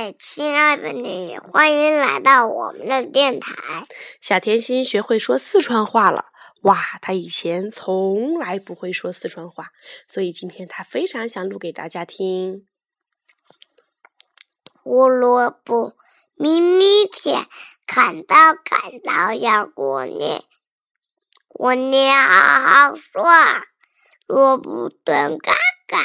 嗨，亲爱的你，欢迎来到我们的电台。小甜心学会说四川话了，哇，他以前从来不会说四川话，所以今天他非常想录给大家听。胡萝卜咪咪甜，砍刀砍刀要过年，过年好好说，萝卜蹲嘎嘎。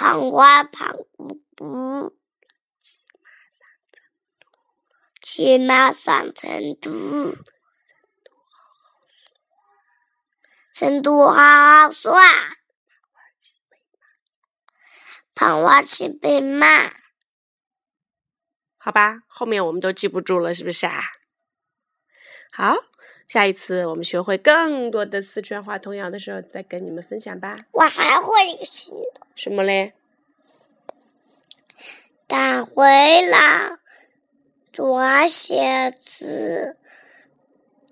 胖瓜胖姑姑，骑马上成都，成都好好耍，胖娃骑白马。好吧，后面我们都记不住了，是不是啊？好，下一次我们学会更多的四川话童谣的时候，再跟你们分享吧。我还会一个新的。什么嘞？大灰狼抓蝎子，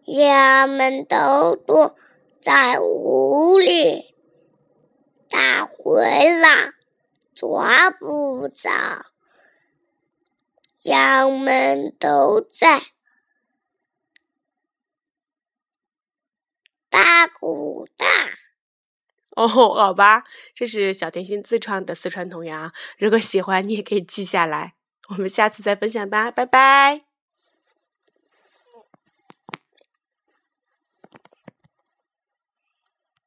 衙门都躲在屋里。大灰狼抓不着，羊们都在大鼓大。哦，好吧，这是小甜心自创的四川童谣。如果喜欢，你也可以记下来。我们下次再分享吧，拜拜。